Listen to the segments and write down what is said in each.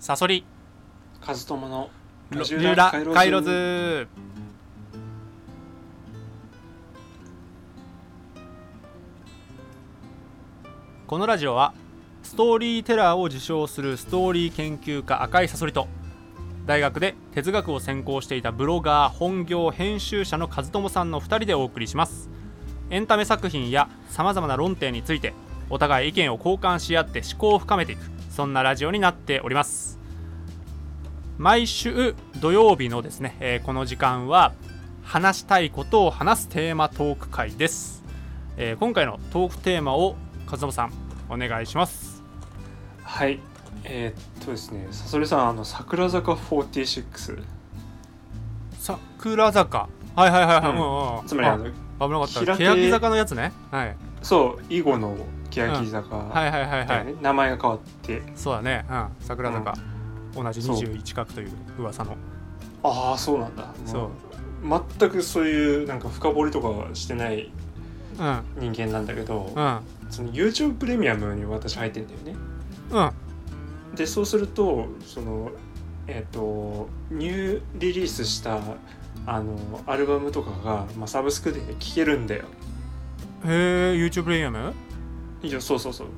サソリ。カズトモのカイロズ。このラジオはストーリーテラーを自称するストーリー研究家赤いサソリと大学で哲学を専攻していたブロガー本業編集者の和友さんの2人でお送りします。エンタメ作品やさまざまな論点についてお互い意見を交換し合って思考を深めていくそんなラジオになっております。毎週土曜日のですね、えーこの時間は話したいことを話すテーマトーク会です、えー今回のトークテーマを和友さんお願いします。はい。えーっとですねサソリさんあの桜坂46桜坂。はいはいはいはい、うん。つまりあの危なかった。欅坂のやつね。はい。そう囲碁の欅坂。はいはいはいはい、だよね。名前が変わって。そうだね。うん。桜坂、同じそう。21角という噂の。ああそうなんだ。そう。も全くそういうなんか深掘りとかはしてないうん。人間なんだけど、うん。その YouTube プレミアムに私入ってんだよね。うん。でそうするとそのえっ、とニューリリースしたあのアルバムとかが、まあ、サブスクで聴けるんだよ。へえ YouTube プレミアム？いやそうそうそう。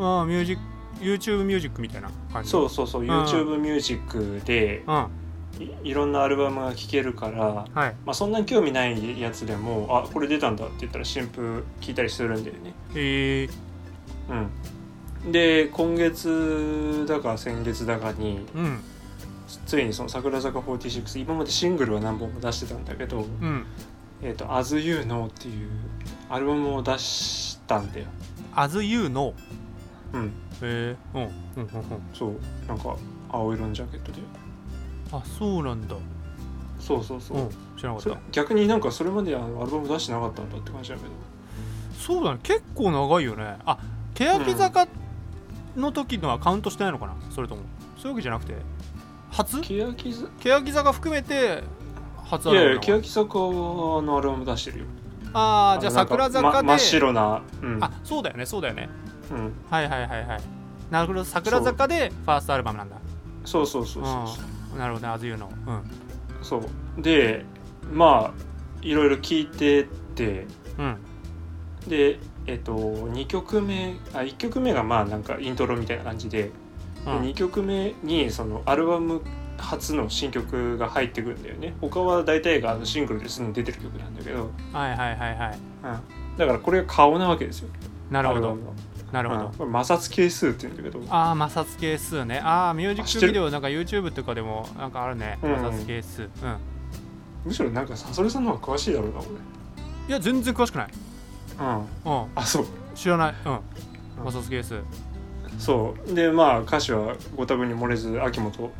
ああミュージック YouTube ミュージックみたいな感じ？そうそうそう、ん。YouTube ミュージックでうん。はいいろんなアルバムが聴けるから、い。まあ、そんなに興味ないやつでもあこれ出たんだって言ったら新譜聴いたりするんだよね。へえ。うん。で今月だか先月だかにうん。ついにその桜坂46今までシングルは何本も出してたんだけどうん「えー、と As You Know」っていうアルバムを出したんだよ As You Know うん。へえうん。うんうんうん。そう。なんか青色のジャケットで。あそうなんだ。そうそうそう、うん。知らなかそれった逆になんかそれまであのアルバム出してなかったんだって感じだけど。そうだね。結構長いよね。あ欅坂の時のはカウントしてないのかな？それとも。そういうわけじゃなくて。初？欅坂欅坂含めて初アいやいルバムなのや欅坂のアルバム出してるよああじゃあ桜坂で、ま真っ白なうん。あそうだよねそうだよね。うん。はいはいはいはい。なるほど桜坂でファーストアルバムなんだ。そうそうそうそう。そううん。なるほどね As You うん。そう。でまあいろいろ聞いてって。うん。でえっと2曲目あ1曲目がまあなんかイントロみたいな感じで,、うでん。2曲目にそのアルバム初の新曲が入ってくるんだよね。他は大体がシングルですでに出てる曲なんだけど、はいはいはいはい。だからこれが顔なわけですよ。なるほど。なるほど、うん。これ摩擦係数って言うんだけど。ああ摩擦係数ね。ああミュージックビデオなんか YouTube とかでもなんかあるね。うん。摩擦係数。うん。むしろなんかサソリさんの方が詳しいだろうないや全然詳しくない。俺うん。うん。あそう。知らない。うん。摩擦係数。そう。でまあ歌詞はご多分に漏れず秋元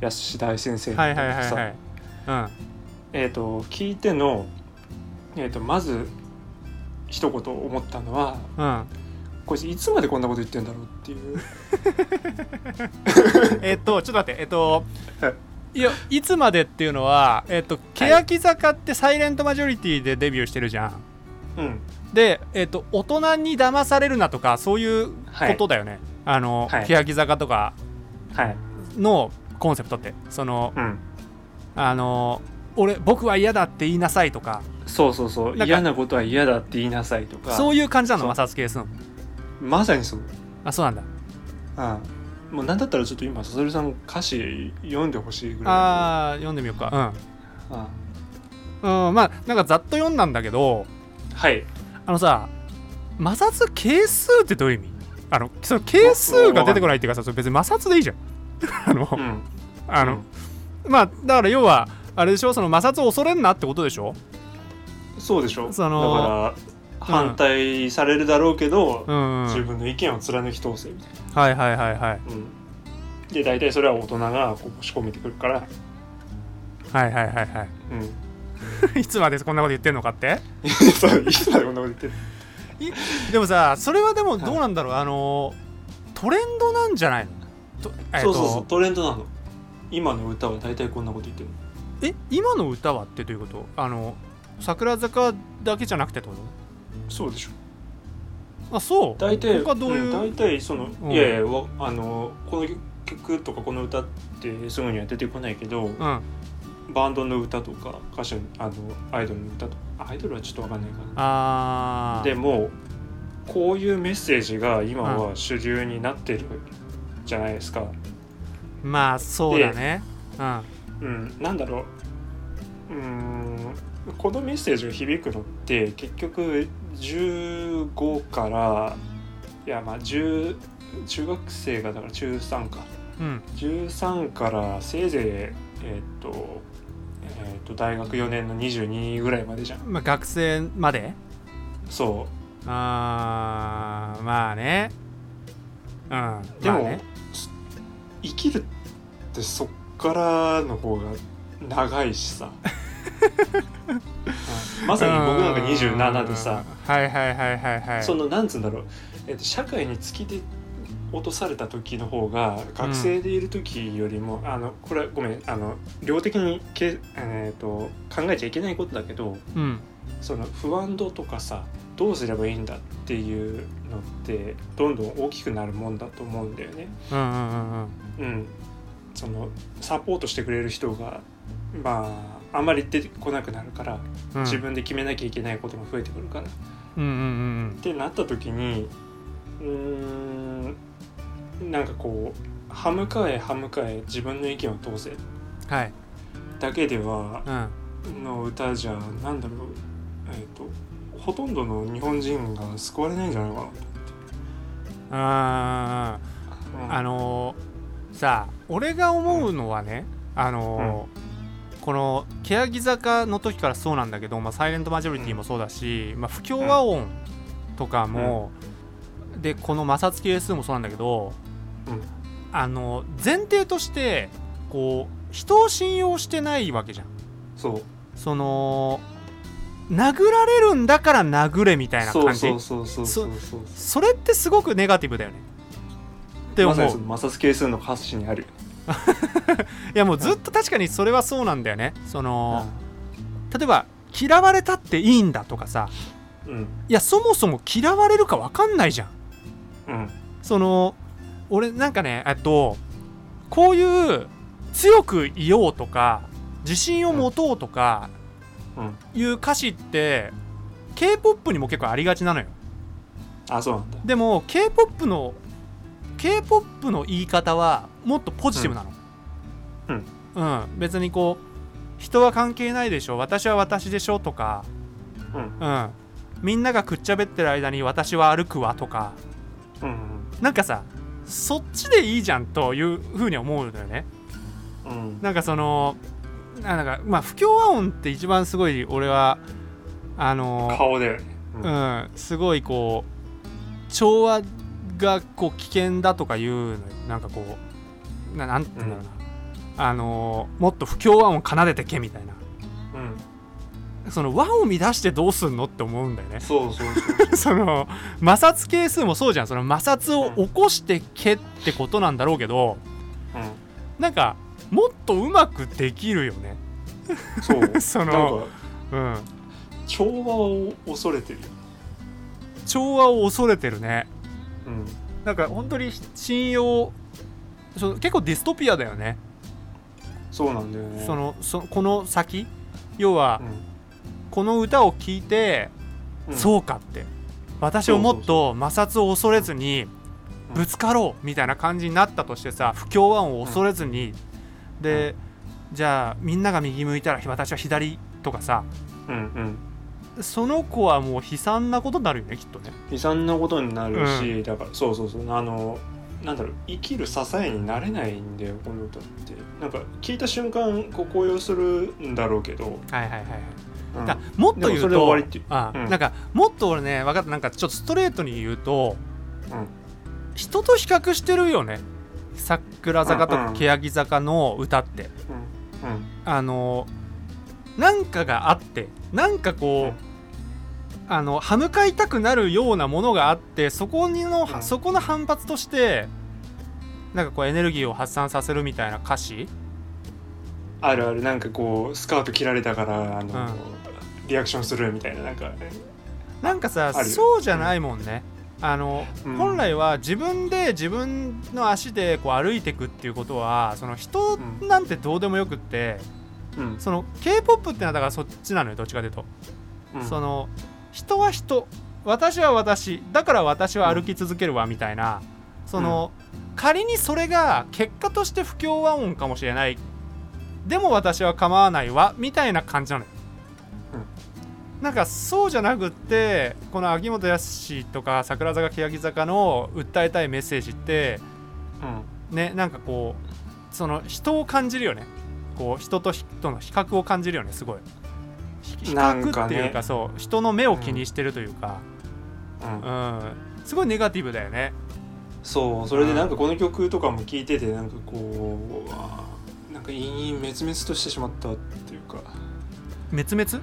康大先生のはいはいはいさはい。うん。えー、と聞いての、えー、とまず一言思ったのはうん。こいついつまでこんなこと言ってんだろうっていう。えっとちょっと待って。えっとはいいやいつまでっていうのはえっと欅坂ってサイレントマジョリティでデビューしてるじゃん。うん。でえっと大人に騙されるなとかそういうことだよね、あの、はい。欅坂とかはい。のコンセプトって。そのうん。あの俺僕は嫌だって言いなさいとか。そうそうそう。嫌なことは嫌だって言いなさいとか。そういう感じなの？摩擦係数の？まさにそう。あそうなんだ。うん。もうなんだったらちょっと今さそりさん歌詞読んでほしいぐらいあー読んでみようか。あうん、うん、まあなんかざっと読んだんだけどはい。あのさ摩擦係数ってどういう意味？あのその係数が出てこないっていうかさ別に摩擦でいいじゃん あの、うん。あの、まあだから要はあれでしょ？その摩擦を恐れんなってことでしょ？そうでしょ。そのだから反対されるだろうけど、うん、はい自分の意見を貫き通せみたいな。はいはいはいうん、で大体それは大人がこう仕込めてくるから、はいはいはいはい。うん、いつまでこんなこと言ってんのかって？そういつまでこんなこと言ってるでもさそれはでもどうなんだろう、あのトレンドなんじゃないの？とえっと。そうそうそうトレンドなの。今の歌は大体こんなこと言ってるえ今の歌はってどういうこと？あの桜坂だけじゃなくてってこそうでしょ。とあそう。大体他どういう？ん大体その、うん。いやいやわあのこの曲とかこの歌ってすぐには出てこないけど、うん。バンドの歌とか歌手あのアイドルの歌とか。アイドルはちょっとわかんないかな。あー。でもこういうメッセージが今は主流になってるじゃないですか、まあそうだね。うん。うん、なんだろう。うーんこのメッセージが響くのって結局15からいやまあ10中学生がだから中3か。うん。13からせいぜいえーっと,、えーっと大学4年の22ぐらいまでじゃん。まあ学生まで？そあーまあね。うん。うでも、まあね生きるってそっからの方が長いしさ、う んまさに僕なんか27でさ。うん。はいはいはいはいはい。そのなんつうんだろう、えっと、社会に突き出落とされた時の方が学生でいる時よりも、あのこれはごめんあの量的にけ、えっと考えちゃいけないことだけどうん。その不安度とかさどうすればいいんだっていうのってどんどん大きくなるもんだと思うんだよね。うんうんうんうんうん、そのサポートしてくれる人がまああんまり出てこなくなるから、うん。自分で決めなきゃいけないことが増えてくるから。うんうんうんってなった時にうーんなんかこう歯向かえ歯向かえ自分の意見を通せ。うんはい。だけではうん。の歌じゃなんだろう。えっ、とほとんどの日本人が救われないんじゃないかなとあ思って、ー。あのーさあ俺が思うのはねあのーこの欅坂の時からそうなんだけど、まあ、サイレントマジョリティもそうだし、まあ、不協和音とかも、でこの摩擦係数もそうなんだけどうん。あの前提としてこう人を信用してないわけじゃん。そう。その殴られるんだから殴れみたいなそう感じそうそうそうそう。そうそれってすごくネガティブだよねって思う、まさに摩擦係数の歌詞にある。よ いやもうずっと確かにそれはそうなんだよね。その、例えば嫌われたっていいんだとかさ。うん。いやそもそも嫌われるか分かんないじゃん。うん。その俺なんかねえっとこういう強くいようとか自信を持とうとかうん。いう歌詞って k p o p にも結構ありがちなのよ。あそうなんだ。でも k p o p の k p o p の言い方はもっとポジティブなの。うん。うん、別にこう人は関係ないでしょ。私は私でしょとか。うん。うん。みんながくっちゃべってる間に私は歩くわとか。うんなんかさそっちでいいじゃんというふうに思うのよね。うん。なんかそのななんかまあ不協和音って一番すごい俺はあの顔だよねううん。すごいこう調和がこう危険だとかいうなんかこうななんて言うんだろうな、あのもっと不協和音を奏でてけみたいな。うん。その和を乱してどうすんのって思うんだよね。そうそうそうそ の摩擦係数もそうじゃん。その摩擦を起こしてけってことなんだろうけど、うなんかもっとうまくできるよね。んそう。そのかうん。調和を恐れてるよ調和を恐れてるねうん。なんか本当に信用その結構ディストピアだよね。そうなんだよね。そのそこの先。要はうこの歌を聴いて、んうん。そうかって。私をもっと摩擦を恐れずにうん。ぶつかろうみたいな感じになったとしてさ不協和音を恐れずに、で、じゃあみんなが右向いたら私は左とかさ。うんうんその子はもう悲惨なことになるよねきっとね。悲惨なことになるし、だからそうそうそうあのなんだろう生きる支えになれないんだよこの歌って。なんか聞いた瞬間こう高揚するんだろうけど、はいはいはいはい。うん。だもっと言うとう。ん。なんかもっと俺ね分かったなんかちょっとストレートに言うとうん。人と比較してるよね。桜坂とかうんうん。欅坂の歌って。うん。あのなんかがあってなんかこう、うんあの歯向かいたくなるようなものがあってそこにの、うん。そこの反発としてなんかこうエネルギーを発散させるみたいな歌詞？あるある。なんかこうスカート切られたからあの、うん。リアクションするみたいななんか。なんかさそうじゃないもんね、あの、うん。本来は自分で自分の足でこう歩いていくっていうことはその人なんてどうでもよくって、うん。その k p o p ってのはだからそっちなのよどっちかというと、うん。その人は人。私は私。だから私は歩き続けるわみたいな、その、仮にそれが結果として不協和音かもしれない。でも私は構わないわみたいな感じなのよ、なんかそうじゃなくってこの秋元康とか桜坂欅坂の訴えたいメッセージってうん。ねなんかこうその人を感じるよね。こう人と人の比較を感じるよねすごい。ひ比較っていうかそう人の目を気にしてるというか、うん。うん。すごいネガティブだよね。そう。それでなんかこの曲とかも聴いててなんかこうなんか陰々滅滅としてしまったっていうか。滅滅？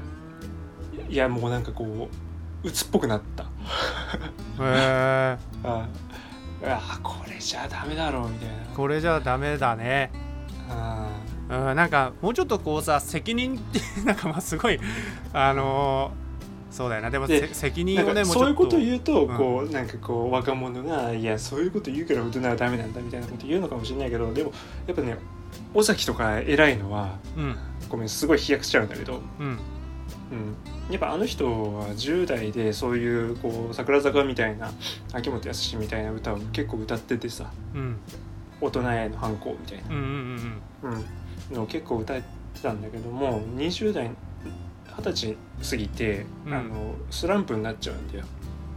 いやもうなんかこう鬱っぽくなった。へえ ああこれじゃダメだろうみたいな。これじゃダメだね。あうんなんかもうちょっとこうさ責任って なんかまあすごいあのーそうだよな。でも責ー任をなんかそういうねもうちょっとこと言うとうん。こうなんかこう若者がいやそういうこと言うから大人はダメなんだみたいなこと言うのかもしれないけどでもやっぱね尾崎とか偉いのはうん。ごめんすごい飛躍しちゃうんだけどうん。うん、やっぱあの人は10代でそういうこう桜坂みたいな秋元康みたいな歌を結構歌っててさうん。大人への反抗みたいうんうんうんな、うん、のを結構歌ってたんだけども20代二十歳過ぎて、うん。あのスランプになっちゃうんだよ。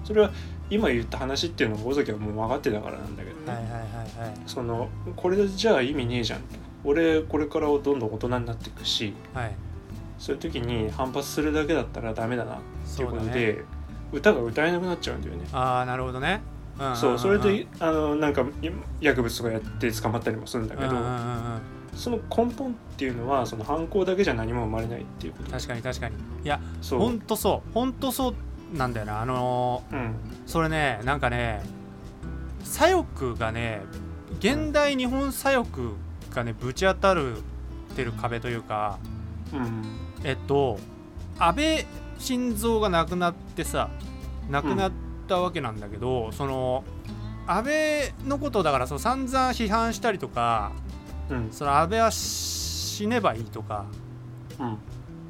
それは今言った話っていうのが尾崎はもう分かってたからなんだけどね、はいはいはいはい。そのこれじゃあ意味ねえじゃん。と俺これからどんどん大人になっていくしはい。そういう時に反発するだけだったらダメだなっていうことで、歌が歌えなくなっちゃうんだよね。ああなるほどね。そうそれであのなんかい薬物とかやって捕まったりもするんだけど、うんうんうんうんその根本っていうのはその犯行だけじゃ何も生まれないっていうこと。確かに確かに。いやほんとそう。ほんとそうなんだよなあのーうん。それねなんかね左翼がね現代日本左翼がねぶち当たるってる壁というかうん。えっと安倍晋三が亡くなってさ亡くなったわけなんだけど、その安倍のことをだからそう散々批判したりとかうん。その安倍は死ねばいいとか。うん。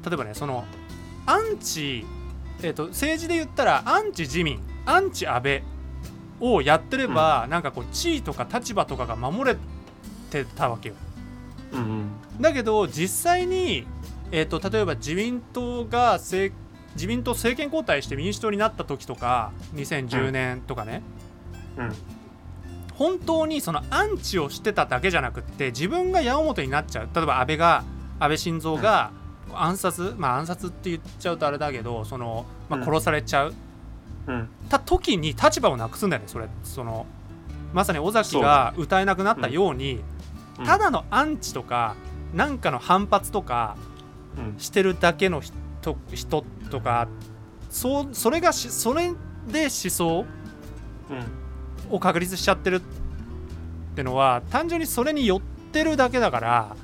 例えばねそのアンチ、えっと政治で言ったらアンチ自民アンチ安倍をやってれば、なんかこう地位とか立場とかが守れてたわけよ。うんだけど実際に、えー、と例えば自民党が政自民党政権交代して民主党になった時とか2010年とかね、うん本当にそのアンチをしてただけじゃなくって自分が矢面になっちゃう。例えば安倍が安倍晋三が暗殺、まあ暗殺って言っちゃうとあれだけどその、まあ、うん。殺されちゃう、うん。た時に立場をなくすんだよねそれそのまさに尾崎が歌えなくなったようにうん。ただのアンチとかなんかの反発とかうん。してるだけの人人とかそうそれがしそれで思想うんを確立しちゃってるってのは単純にそれに寄ってるだけだから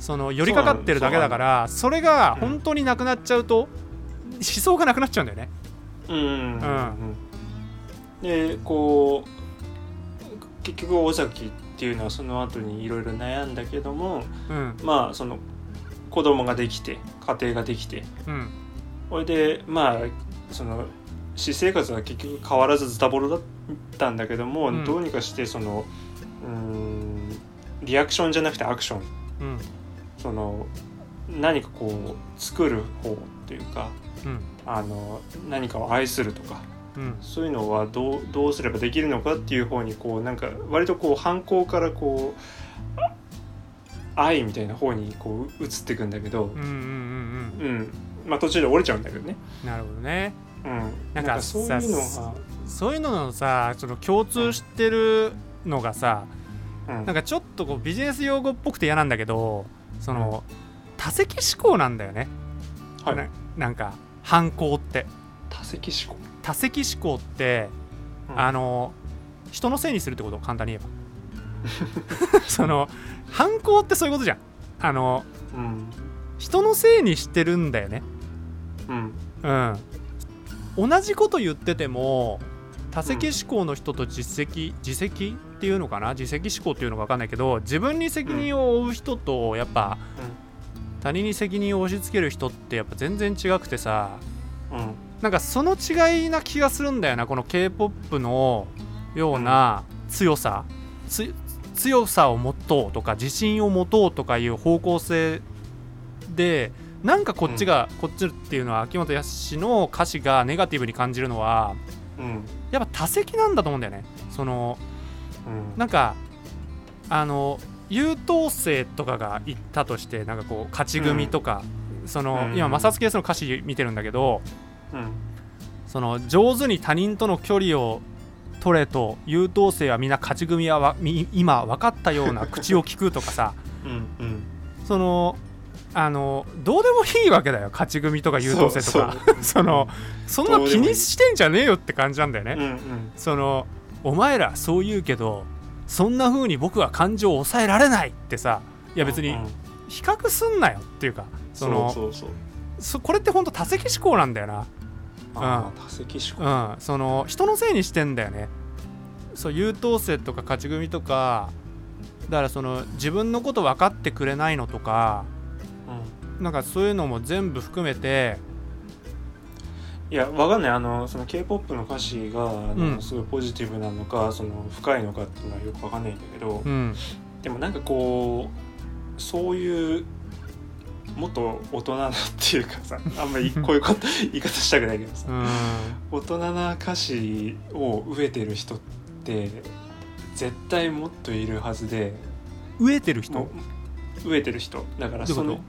その寄りかかってるだけだからそれが本当になくなっちゃうと思想がなくなっちゃうんだよね。うん。うんでこう結局尾崎っていうのはその後にいろいろ悩んだけどもうん。まあその子供ができて家庭ができて。うん。それでまあその私生活は結局変わらずズタボロだったんだけども、うん。どうにかしてそのうーんリアクションじゃなくてアクション。うん。その何かこう作る方っていうかうん。あの何かを愛するとかうん。そういうのはどうどうすればできるのかっていう方にこうなんか割とこう反抗からこうあ愛みたいな方にこう移っていくんだけどうんうんうんうん。まあ途中で折れちゃうんだけどね。うんなるほどね。うん、なんかそういうのそういうののさその共通してるのがさうん、なんかちょっとこうビジネス用語っぽくて嫌なんだけどその多席思考なんだよね。はい。ななんか反抗って。多席思考、多席思考ってうん。あの人のせいにするってこと？簡単に言えば。その反抗ってそういうことじゃん。あのうん。人のせいにしてるんだよね。うん。うん同じこと言ってても多責思考の人と実績自責っていうのかな？自責思考っていうのか分かんないけど自分に責任を負う人とやっぱ他人に責任を押し付ける人ってやっぱ全然違くてさうんなんかその違いな気がするんだよなこの k p o p のような強さ、強さを持とうとか自信を持とうとかいう方向性でなんかこっちが、こっちっていうのは秋元康の歌詞がネガティブに感じるのはうん。やっぱ多責なんだと思うんだよね。そのうん。なんかあの優等生とかが言ったとしてなんかこう勝ち組とか、その、うん。今摩擦ケースの歌詞見てるんだけどうん。その上手に他人との距離を取れと優等生はみんな勝ち組は今分かったような口を聞くとかさ。うんうん。そのあのどうでもいいわけだよ勝ち組とか優等生とか。そ のそんな気にしてんじゃねえよって感じなんだよね。うん。うんそのお前らそう言うけどそんな風に僕は感情を抑えられないってさいや別にうん比較すんなよっていうかそのそうそうそう。そこれって本当多責思考なんだよな。あー多責思考。うん、その人のせいにしてんだよね。そう優等生とか勝ち組とかだからその自分のこと分かってくれないのとかなんかそういうのも全部含めていやわかんない。あのその k p o p の歌詞があの、うん。すごいポジティブなのかその深いのかっていうのはよくわかんないんだけど、うん。でもなんかこうそういうもっと大人なっていうかさ あんまりこういうこと言い方したくないけどさうん。大人な歌詞を飢えてる人って絶対もっといるはずで飢えてる人？飢えてる人。だからそのど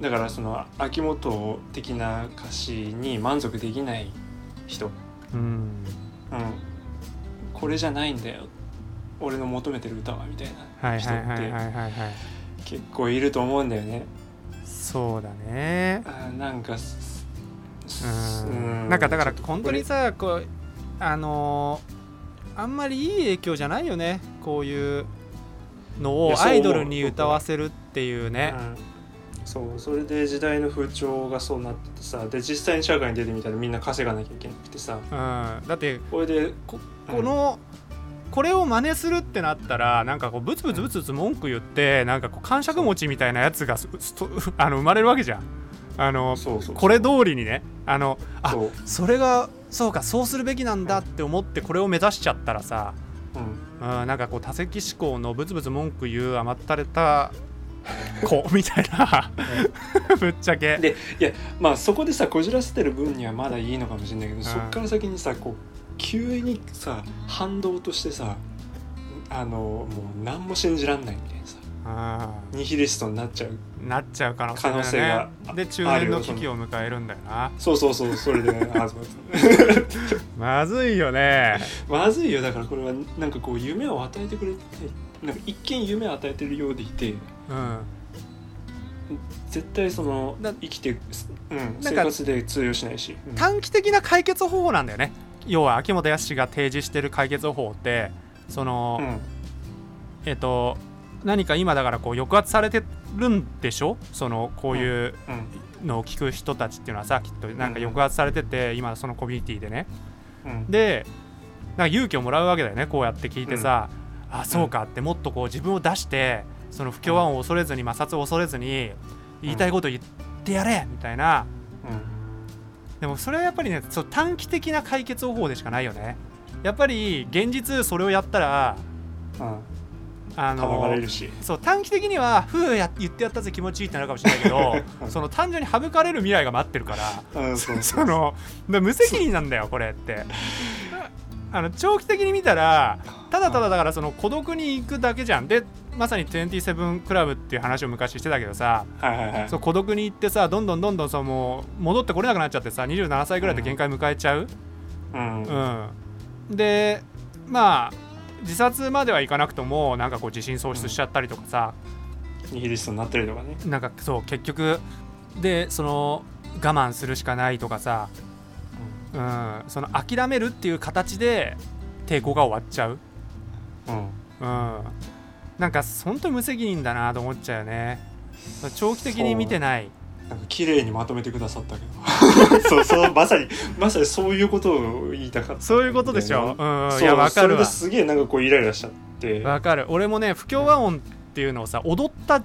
だからその秋元的な歌詞に満足できない人、うん。うん、これじゃないんだよ。俺の求めてる歌はみたいなはい人って結構いると思うんだよね。そうだね。あーなんかすうん。うなんかだから本当にさこうあのーあんまりいい影響じゃないよね。こういうのをアイドルに歌わせるっていうね。うんそうそれで時代の風潮がそうなっててさで実際に社会に出てみたらみんな稼がなきゃいけなくてさ。うん、だってこれでこうんこの、これを真似するってなったらなんかこうブツブツブツブツ文句言ってなんかこう感触持ちみたいなやつが あの生まれるわけじゃん。あのそうそうこれ通りにね。あのあそれがそうかそうするべきなんだって思ってこれを目指しちゃったらさ、うん、うん、なんかこう多責思考のブツブツ文句言う甘ったれた 子みたいな。ぶっちゃけ。でいやまあそこでさこじらせてる分にはまだいいのかもしれないけど、ん。そっから先にさこう急にさ反動としてさあのもう何も信じらんないみたいなさあニヒリストになっちゃう。ーなっちゃう可能性可能性がねで中年の危機を迎えるんだよな。そうそうそうそれで、ね、まずいよね。まずいよ。だからこれはなんかこう夢を与えてくれてなんか一見夢を与えてるようでいてうん。絶対そのだ生きて、うん、生活で通用しないし、うん。短期的な解決方法なんだよね。要は秋元康が提示してる解決方法ってその、うん。えっと何か今だからこう抑圧されてるんでしょ？そのこういううん。のを聞く人たちっていうのはさきっとなんか抑圧されてて今そのコミュニティでね。うん。でなんか勇気をもらうわけだよねこうやって聞いてさ、あそうかってもっとこう自分を出してその不協和音を恐れずに摩擦を恐れずに言いたいことを言ってやれみたいな。でもそれはやっぱりねそう短期的な解決方法でしかないよね。やっぱり現実それをやったらうん。うんあのそう短期的には「ふうや言ってやったぜ気持ちいい」ってなるかもしれないけど その単純に省かれる未来が待ってるから。うん そのだ無責任なんだよこれって。あの長期的に見たらただただだからその孤独に行くだけじゃん。でまさに27クラブっていう話を昔してたけどさはいはいはい。そう孤独に行ってさどんどんどんどんそうもう戻ってこれなくなっちゃってさ27歳ぐらいで限界迎えちゃう、うん。うん、でまあ自殺まではいかなくともなんかこう自信喪失しちゃったりとかさ、ニヒリストになったりとかね。なんかそう結局でその我慢するしかないとかさ、うん、その諦めるっていう形で抵抗が終わっちゃう、うん。うん、なんか本当に無責任だなと思っちゃうよね。長期的に見てない。なんか綺麗にまとめてくださったけど。そうそうまさにまさにそういうことを言いたかった。そういうことでしょ、うん、そういやわかそれるすげえなんかこうイライラしちゃって。わかる俺もね不協和音っていうのをさ踊った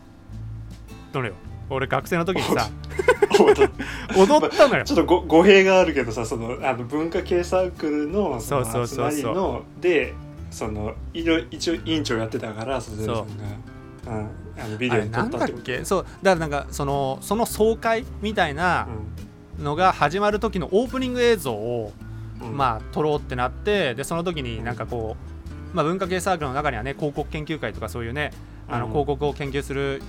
のよ。俺学生の時にさ。踊ったのよ。ちょっとご語弊があるけどさそのあの文化系サークルのそのそうそうそうそう。集まりのでその一応委員長やってたからそさんが、うん、あのビデオにっったけ？そうだからなんかそのその総会みたいなのが始まる時のオープニング映像を、うん。うんまあ撮ろうってなってでその時になんかこう、まあ、文化系サークルの中にはね広告研究会とかそういうねあのうん。広告を研究する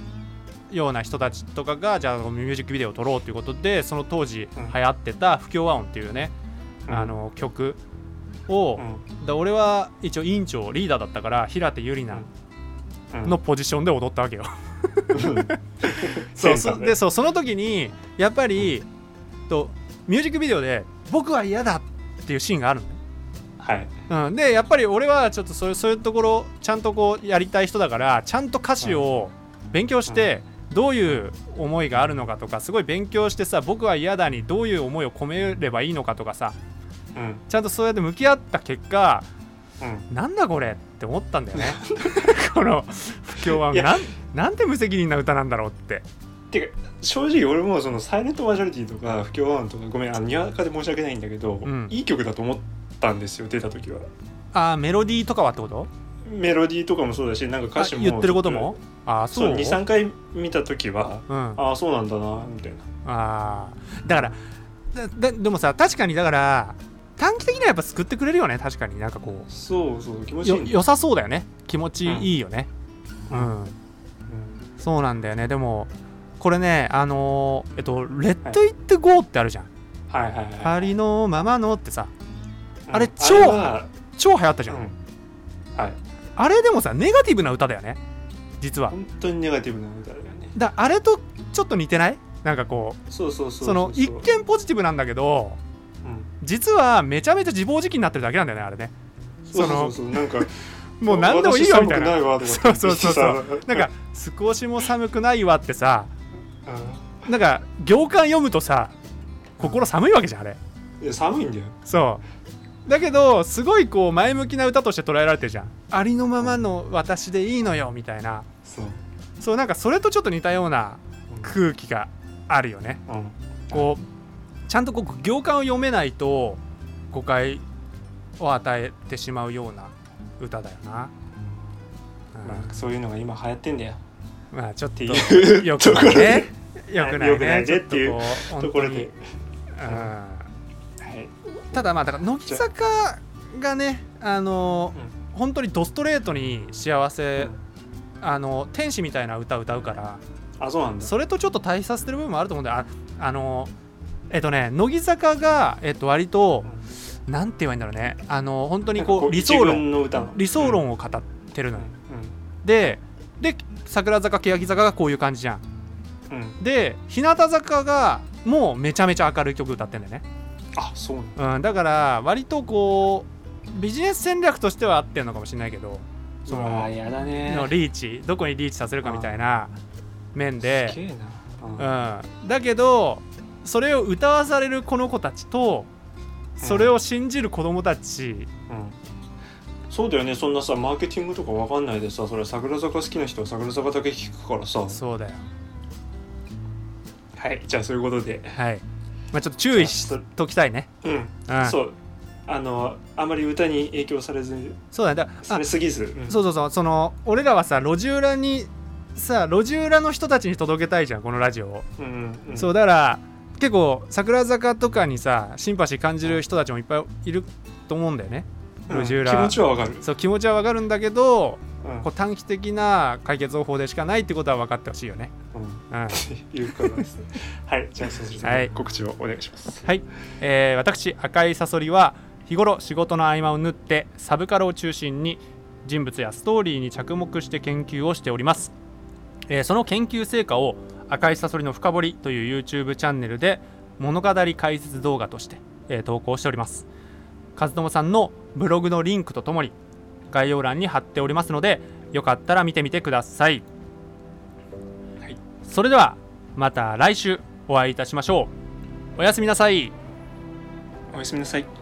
ような人たちとかがじゃあミュージックビデオを撮ろうということでその当時うん。流行ってた不協和音っていうね、うん。あの曲を、うん。だ俺は一応委員長リーダーだったから平手友梨奈うん。のポジションで踊ったわけよ。う ん そうそでそうその時にやっぱり、とミュージックビデオで「僕は嫌だ」っていうシーンがあるのね。はい。うん、でやっぱり俺はちょっとそういうそういうところちゃんとこうやりたい人だからちゃんと歌詞を勉強して、どういう思いがあるのかとかすごい勉強してさ僕は嫌だにどういう思いを込めればいいのかとかさうんちゃんとそうやって向き合った結果うん。なんだこれって思ったんだよね。この不協和音。なんなんて無責任な歌なんだろうって。てか正直俺もそのサイレントマジョリティとか不協和音とかごめんあのにわかで申し訳ないんだけど、ん。いい曲だと思ったんですよ出た時は。あーメロディーとかはってこと？メロディーとかもそうだしなんか歌詞もあ言ってることも？ああそそうう23回見た時はうん、あああそうなんだなみたいな。あー。だからだだでもさ確かにだから短期的にはやっぱ救ってくれるよね確かに。なんかこそうそう気持うちいい。よ良さそうだよね。気持ちいいよね。う、うん。そうなんだよね。でもこれねあのーえっと「レッド・イット・ゴー」ってあるじゃん。はい。はいはい「ありのままの」ってさ。うん。あれ超あれは超流行ったじゃん、うん。はい。あれでもさネガティブな歌だよね。実は。本当にネガティブな歌だよね。だあれとちょっと似てない？なんかこうそうそうそう。その一見ポジティブなんだけどうん実はめちゃめちゃ自暴自棄になってるだけなんだよねあれね。そうそうそうなんか もう何でもいいよみたいな。そうそうそう。そうなんか少しも寒くないわってさうなんか行間読むとさ心寒いわけじゃんあれ。んいや寒いんだよ。そう。だけどすごいこう前向きな歌として捉えられてるじゃん。ありのままの私でいいのよみたいな。そう。そうなんかそれとちょっと似たような空気があるよね。うん。こうちゃんとこう行間を読めないと誤解を与えてしまうような歌だよな、まあそういうのが今流行ってんだよ。うんまあちょっとよくないね。でよくないねちょっというこう ところで。本当に。うん。はい。ただまあだから乃木坂がねあの本当にドストレートに幸せ、あの天使みたいな歌を歌うからあそうなんだ。それとちょっと対比させてる部分もあると思うんだよ。ああのえっとね乃木坂が、えっと、割と、なんて言えばいいんだろうね。あの本当にこう理想一論理想論を語ってるのよ、うでで桜坂欅坂がこういう感じじゃん。んうん。うんで日向坂がもうめちゃめちゃ明るい曲歌ってんだよね、あそうなんだ。うん、だから割とこうビジネス戦略としては合ってるのかもしれないけどそわのーやだね。のリーチどこにリーチさせるかみたいな面で。うん、だけどそれを歌わされるこの子たちとそれを信じる子供たち、うん。そうだよね。そんなさマーケティングとかわかんないでさそれ桜坂好きな人は桜坂だけ聞くからさ。そうだよ。はい。じゃあそういうことで。はい、まあ、ちょっと注意しときたいね、うん。うん、そう。あのあまり歌に影響されずそうだね。だあされすぎず。うん。そうそうそう。その俺らはさ路地裏にさ路地裏の人たちに届けたいじゃんこのラジオを、うんうんうん。そうだから結構桜坂とかにさシンパシー感じる人たちもいっぱいいると思うんだよね。うん。気持ちはわかる。そう気持ちはわかるんだけどうん。こう短期的な解決方法でしかないってことは分かってほしいよね。うん。うん。いうことですね。はい。じゃあそう告知をお願いします。はい、えー私赤いサソリは日頃仕事の合間を縫ってサブカルを中心に人物やストーリーに着目して研究をしております、えーその研究成果を赤いサソリの深掘りという YouTube チャンネルで物語解説動画として、えー投稿しております。和友さんのブログのリンクとともに概要欄に貼っておりますのでよかったら見てみてください、はい。それではまた来週お会いいたしましょう。おやすみなさい。おやすみなさい